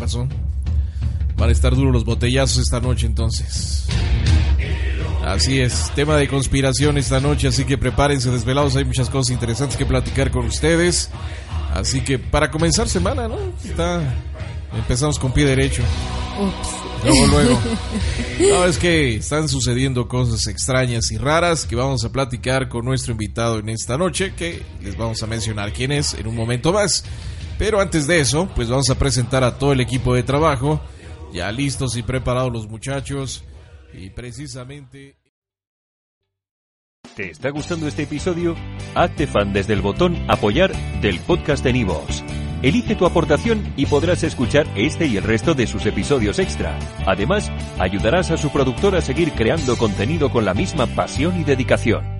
Pasó? Van a estar duros los botellazos esta noche entonces. Así es, tema de conspiración esta noche, así que prepárense desvelados, hay muchas cosas interesantes que platicar con ustedes. Así que para comenzar semana, ¿no? Está empezamos con pie derecho. Luego, luego. No, es que están sucediendo cosas extrañas y raras que vamos a platicar con nuestro invitado en esta noche, que les vamos a mencionar quién es en un momento más. Pero antes de eso, pues vamos a presentar a todo el equipo de trabajo, ya listos y preparados los muchachos, y precisamente... ¿Te está gustando este episodio? Hazte fan desde el botón apoyar del podcast de Nivos. Elige tu aportación y podrás escuchar este y el resto de sus episodios extra. Además, ayudarás a su productor a seguir creando contenido con la misma pasión y dedicación.